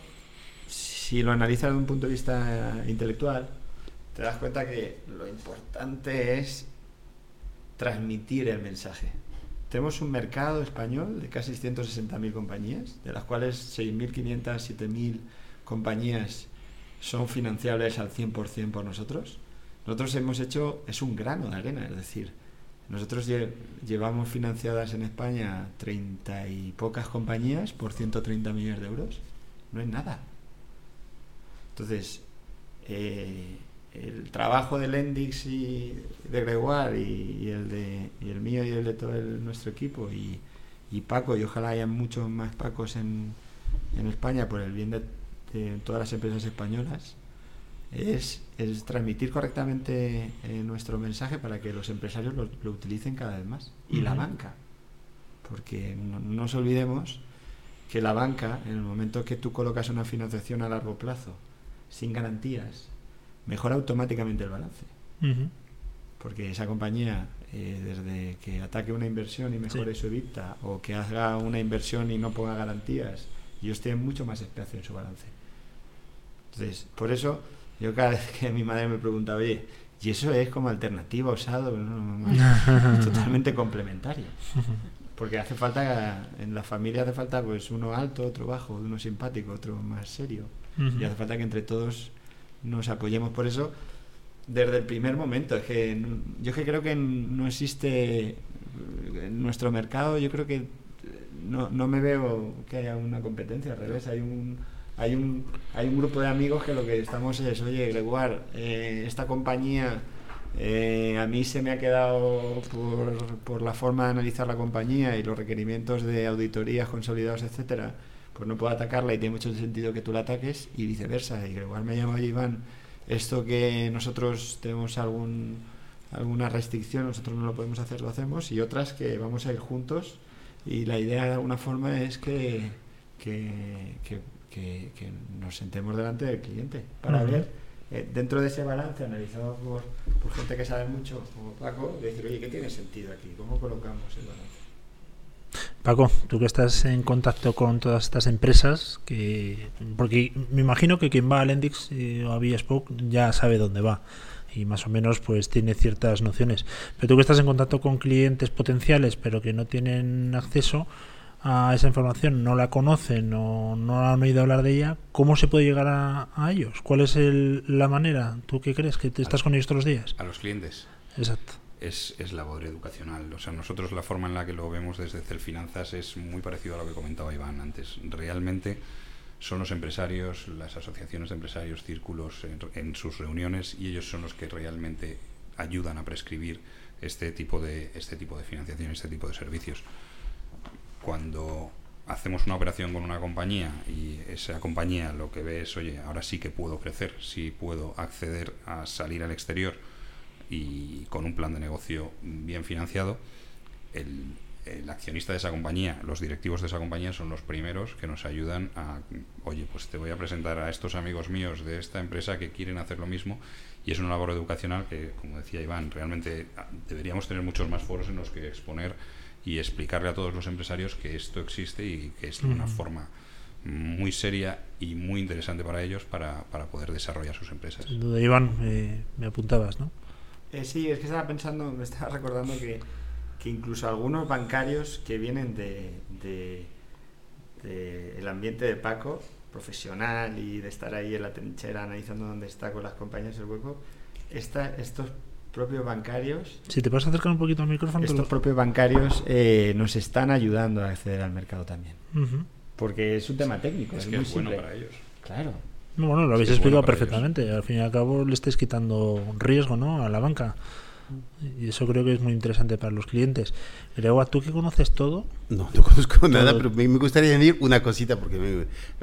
si lo analizas desde un punto de vista intelectual, te das cuenta que lo importante es transmitir el mensaje. Tenemos un mercado español de casi 160.000 compañías, de las cuales 6.500, 7.000 compañías son financiables al 100% por nosotros. Nosotros hemos hecho, es un grano de arena, es decir, nosotros lle- llevamos financiadas en España 30 y pocas compañías por 130 millones de euros. No es nada. Entonces, eh, el trabajo de Lendix y de Gregoire y, y el de y el mío y el de todo el- nuestro equipo y, y Paco y ojalá haya muchos más Pacos en, en España por el bien de, de todas las empresas españolas es, es transmitir correctamente eh, nuestro mensaje para que los empresarios lo, lo utilicen cada vez más. Y la banca. Porque no, no nos olvidemos que la banca en el momento que tú colocas una financiación a largo plazo sin garantías mejora automáticamente el balance. Porque esa compañía eh, desde que ataque una inversión y mejore Sí. su EBITDA o que haga una inversión y no ponga garantías ellos tienen mucho más espacio en su balance entonces por eso yo cada vez que mi madre me pregunta oye y eso es como alternativa usado totalmente complementario. Porque hace falta en la familia hace falta pues uno alto otro bajo uno simpático otro más serio. Y hace falta que entre todos nos apoyemos por eso desde el primer momento. Es que yo es que creo que no existe en nuestro mercado yo creo que no, no me veo que haya una competencia al revés hay un hay un hay un grupo de amigos que lo que estamos es oye Gregoire eh, esta compañía eh, a mí se me ha quedado por, por la forma de analizar la compañía y los requerimientos de auditorías consolidados etcétera pues no puedo atacarla y tiene mucho sentido que tú la ataques y viceversa. Y Gregoire me llama oye Iván esto que nosotros tenemos algún alguna restricción nosotros no lo podemos hacer lo hacemos y otras que vamos a ir juntos y la idea de alguna forma es que, que, que- que nos sentemos delante del cliente para Ujú. ver eh, dentro de ese balance analizado por, por gente que sabe mucho como Paco de decir oye qué tiene sentido aquí cómo colocamos el balance Paco, tú que estás en contacto con todas estas empresas, que porque me imagino que quien va a Lendix eh, o a Bespoke ya sabe dónde va y más o menos pues tiene ciertas nociones. Pero tú que estás en contacto con clientes potenciales pero que no tienen acceso a esa información, no la conocen o no han oído hablar de ella, ¿cómo se puede llegar a, a ellos? ¿Cuál es el- la manera? ¿Tú qué crees? ¿Que te estás con ellos todos los días? A los clientes. Exacto. es, es labor educacional. O sea, nosotros la forma en la que lo vemos desde Celfinanzas es muy parecido a lo que comentaba Iván antes. Realmente son los empresarios, las asociaciones de empresarios, círculos en, en sus reuniones y ellos son los que realmente ayudan a prescribir este tipo de este tipo de financiación, este tipo de servicios. Cuando hacemos una operación con una compañía y esa compañía lo que ve es, oye, ahora sí que puedo crecer, sí puedo acceder a salir al exterior y con un plan de negocio bien financiado, el, el accionista de esa compañía, los directivos de esa compañía son los primeros que nos ayudan a, oye, pues te voy a presentar a estos amigos míos de esta empresa que quieren hacer lo mismo y es una labor educacional que, como decía Iván, realmente deberíamos tener muchos más foros en los que exponer y explicarle a todos los empresarios que esto existe y que es una forma muy seria y muy interesante para ellos para, para poder desarrollar sus empresas. Sin duda, Iván, eh, me apuntabas, ¿no? Eh, sí, es que estaba pensando, me estaba recordando que, que incluso algunos bancarios que vienen de, de- de el ambiente de Paco, profesional y de estar ahí en la trinchera analizando dónde está con las compañías el hueco, esta, estos propios bancarios, Si te puedes acercar un poquito al micrófono. estos lo- propios bancarios eh, nos están ayudando a acceder al mercado también. Porque es un tema técnico, Es es, que muy es bueno simple. para ellos. Claro. No, bueno, lo habéis bueno explicado perfectamente. Al fin y al cabo le estáis quitando riesgo, ¿no? A la banca. Y eso creo que es muy interesante para los clientes. Gregua, ¿tú que conoces todo? No, no conozco nada, Todo. pero me, me gustaría añadir una cosita porque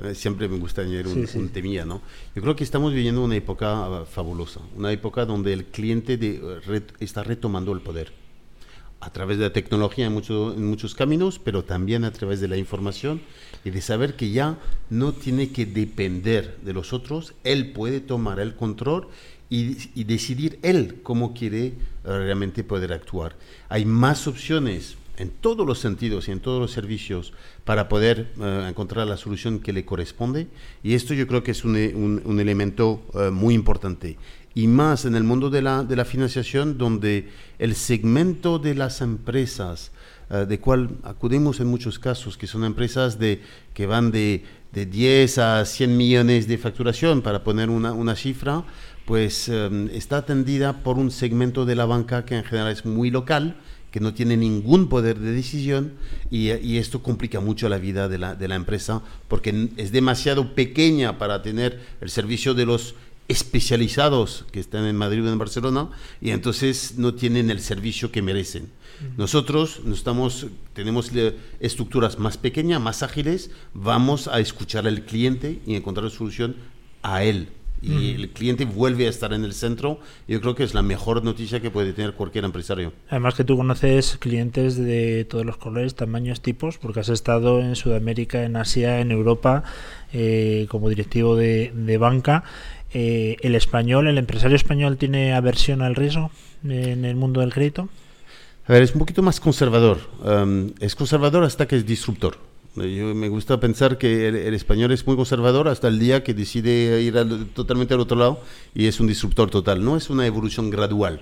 me- siempre me gusta añadir un, Sí, sí. un temilla, ¿no? Yo creo que estamos viviendo una época ah, fabulosa, una época donde el cliente de, eh, ret- está retomando el poder a través de la tecnología en, mucho- en muchos caminos, pero también a través de la información y de saber que ya no tiene que depender de los otros, él puede tomar el control y, y decidir él cómo quiere eh, realmente poder actuar. Hay más opciones en todos los sentidos y en todos los servicios para poder eh, encontrar la solución que le corresponde y esto yo creo que es un, e- un- un elemento eh, muy importante y más en el mundo de la, de la financiación donde el segmento de las empresas eh, de cual acudimos en muchos casos, que son empresas de, que van de, de 10 a 100 millones de facturación, para poner una, una cifra, pues eh, está atendida por un segmento de la banca que en general es muy local, que no tiene ningún poder de decisión y, y esto complica mucho la vida de la, de la empresa porque es demasiado pequeña para tener el servicio de los especializados que están en Madrid o en Barcelona y entonces no tienen el servicio que merecen. Nosotros no estamos, tenemos le- estructuras más pequeñas, más ágiles, vamos a escuchar al cliente y encontrar la solución a él. Y el cliente vuelve a estar en el centro. Yo creo que es la mejor noticia que puede tener cualquier empresario. Además que tú conoces clientes de todos los colores, tamaños, tipos, porque has estado en Sudamérica, en Asia, en Europa, eh, como directivo de, de banca. Eh, ¿El español, el empresario español tiene aversión al riesgo en el mundo del crédito? A ver, es un poquito más conservador. Um, es conservador hasta que es disruptor. Yo me gusta pensar que el, el español es muy conservador hasta el día que decide ir al- totalmente al otro lado y es un disruptor total. No es una evolución gradual.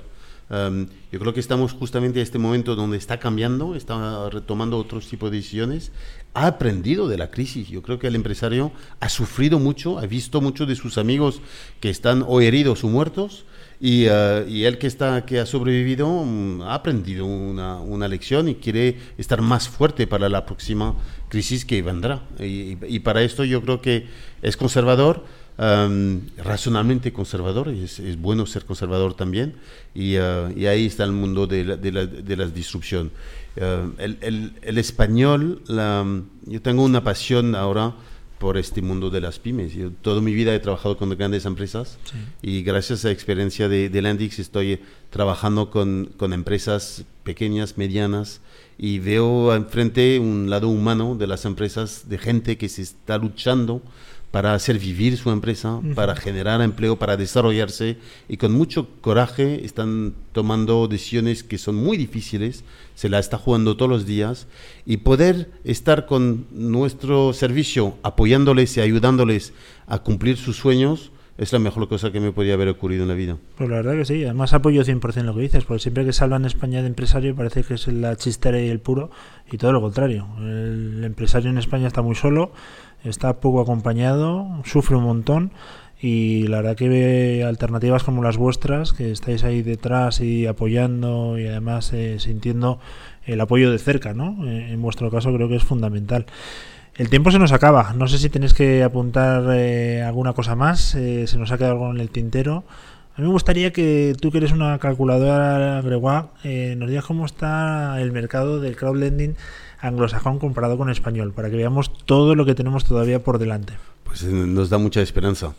Um, yo creo que estamos justamente en este momento donde está cambiando, está retomando otros tipos de decisiones, ha aprendido de la crisis. Yo creo que el empresario ha sufrido mucho, ha visto muchos de sus amigos que están o heridos o muertos y, eh, y que, está, que ha sobrevivido mm, ha aprendido una, una lección y quiere estar más fuerte para la próxima crisis que vendrá. Y, y- para esto yo creo que es conservador, em, razonablemente conservador, y es, es bueno ser conservador también, y, eh, y ahí está el mundo de la, de la, de la disrupción. Eh, el, el- el español, la- yo tengo una pasión ahora por este mundo de las pymes. Yo toda mi vida he trabajado con grandes empresas y gracias a la experiencia de, de Landix estoy trabajando con, con empresas pequeñas, medianas y veo enfrente un lado humano de las empresas, de gente que se está luchando para hacer vivir su empresa, para generar empleo, para desarrollarse y con mucho coraje están tomando decisiones que son muy difíciles, se la está jugando todos los días y poder estar con nuestro servicio apoyándoles y ayudándoles a cumplir sus sueños es la mejor cosa que me podría haber ocurrido en la vida. Pues la verdad que sí, además apoyo 100% lo que dices, porque siempre que se en España de empresario parece que es la chistera y el puro, y todo lo contrario. El empresario en España está muy solo, está poco acompañado, sufre un montón, y la verdad que ve alternativas como las vuestras, que estáis ahí detrás y apoyando y además eh, sintiendo el apoyo de cerca, ¿no? Eh, en vuestro caso creo que es fundamental. El tiempo se nos acaba. No sé si tenéis que apuntar eh, alguna cosa más. eh, se nos ha quedado algo en el tintero. A mí me gustaría que tú, que eres una calculadora Gregoire, eh, nos digas cómo está el mercado del crowdlending anglosajón comparado con español, para que veamos todo lo que tenemos todavía por delante. Pues eh, nos da mucha esperanza.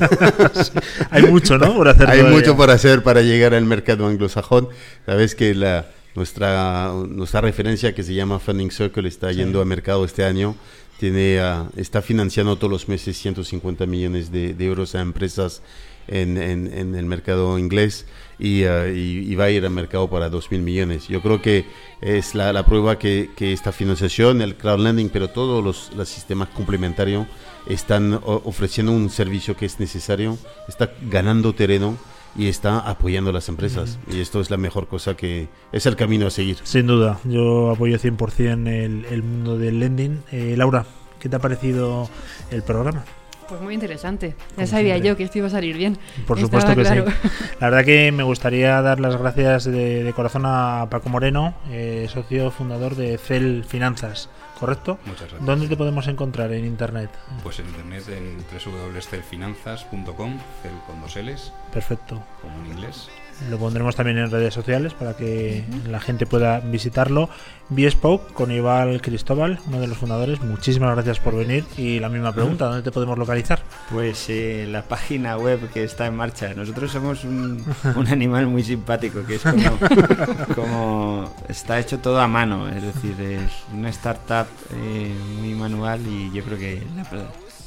Hay mucho, ¿no? Por hacer Hay todavía. mucho por hacer para llegar al mercado anglosajón. Sabes que la, nuestra, nuestra referencia que se llama Funding Circle está yendo a mercado este año. Tiene, ah, está financiando todos los meses 150 millones de, de euros a empresas en, en- en el mercado inglés y, ah, y- y va a ir al mercado para 2.000 millones. Yo creo que es la, la prueba que, que esta financiación, el crowdlending, pero todos los, los sistemas complementarios están ofreciendo un servicio que es necesario, está ganando terreno y está apoyando a las empresas. Y esto es la mejor cosa que es el camino a seguir. Sin duda, yo apoyo 100% el, el mundo del lending. Eh, Laura, ¿qué te ha parecido el programa? Pues muy interesante. Ya Como sabía siempre. yo que esto iba a salir bien. Por Estaba supuesto que claro. sí. La verdad que me gustaría dar las gracias de, de corazón a Paco Moreno, eh, socio fundador de CEL Finanzas, ¿correcto? Muchas gracias. ¿Dónde te podemos encontrar en internet? Pues en internet en www.celfinanzas.com, cel con dos L's, Perfecto. como en inglés. Lo pondremos también en redes sociales para que la gente pueda visitarlo. Bespoke con Ival Cristóbal, uno de los fundadores. Muchísimas gracias por venir. Y la misma pregunta, ¿dónde te podemos localizar? Pues eh, la página web que está en marcha. Nosotros somos un, un animal muy simpático, que es como, como está hecho todo a mano. Es decir, es una startup eh, muy manual y yo creo que la,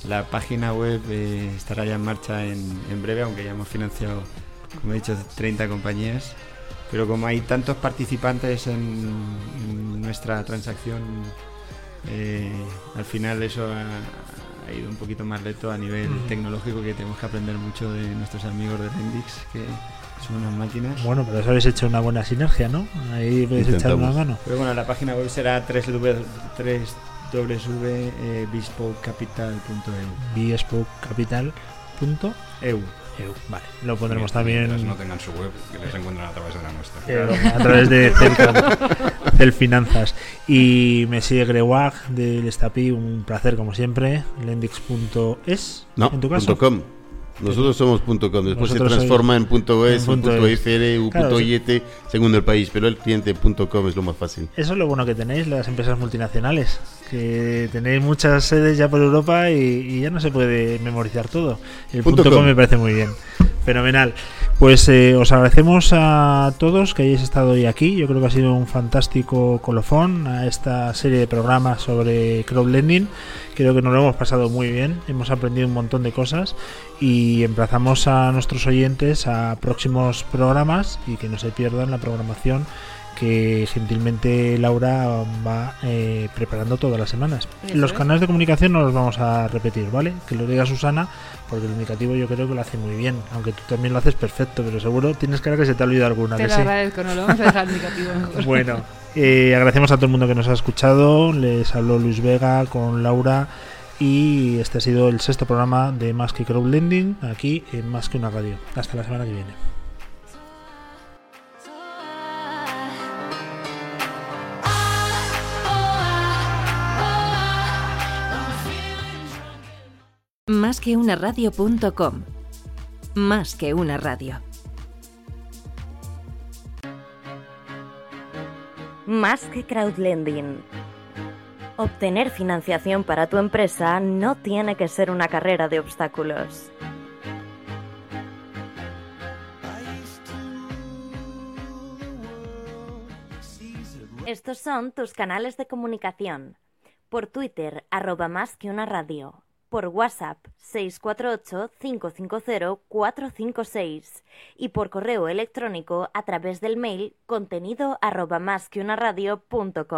la página web eh, estará ya en marcha en, en breve, aunque ya hemos financiado, como he dicho, 30 compañías. Pero como hay tantos participantes en, en nuestra transacción, eh, al final eso ha, ha ido un poquito más lento a nivel tecnológico, que tenemos que aprender mucho de nuestros amigos de Rendix, que son unas máquinas. Bueno, pero eso habéis hecho una buena sinergia, ¿no? Ahí podéis echar una mano. Pero bueno, la página web será www.bespokecapital.eu. bespokecapital.eu. EU. Vale, lo pondremos también Mientras no tengan su web, que les encuentran a través de la nuestra. eh, a través de Cel, Cel Finanzas. Y me sigue Grewag del Estapi, un placer como siempre. Lendix.es, No, en tu caso. punto .com. Nosotros somos punto .com, después se transforma en punto .es, en punto punto. .fr, u Claro, punto sí. .it, según el país, pero el cliente punto .com es lo más fácil. Eso es lo bueno que tenéis las empresas multinacionales, que tenéis muchas sedes ya por Europa y, y ya no se puede memorizar todo. El Punto punto com com. me parece muy bien. Fenomenal. Pues eh, os agradecemos a todos que hayáis estado hoy aquí. Yo creo que ha sido un fantástico colofón a esta serie de programas sobre crowdlending. Creo que nos lo hemos pasado muy bien. Hemos aprendido un montón de cosas y emplazamos a nuestros oyentes a próximos programas y que no se pierdan la programación que gentilmente Laura va eh, preparando todas las semanas. Los es. canales de comunicación no los vamos a repetir, ¿vale? Que lo diga Susana, porque el indicativo yo creo que lo hace muy bien, aunque tú también lo haces perfecto, pero seguro tienes cara que se te ha olvidado alguna. Te que lo sí. agradezco, no lo vamos a dejar indicativo mejor. Bueno, eh, agradecemos a todo el mundo que nos ha escuchado. Les habló Luis Vega con Laura. Y este ha sido el sexto programa de Más que Crowdlending aquí en Más que una radio. Hasta la semana que viene. Más que una radio.com. Más que una radio. Más que crowdlending. Obtener financiación para tu empresa no tiene que ser una carrera de obstáculos. Estos son tus canales de comunicación. Por Twitter, arroba más que una radio. Por WhatsApp, 648-550-456. Y por correo electrónico a través del mail contenido arroba más que una radio punto com.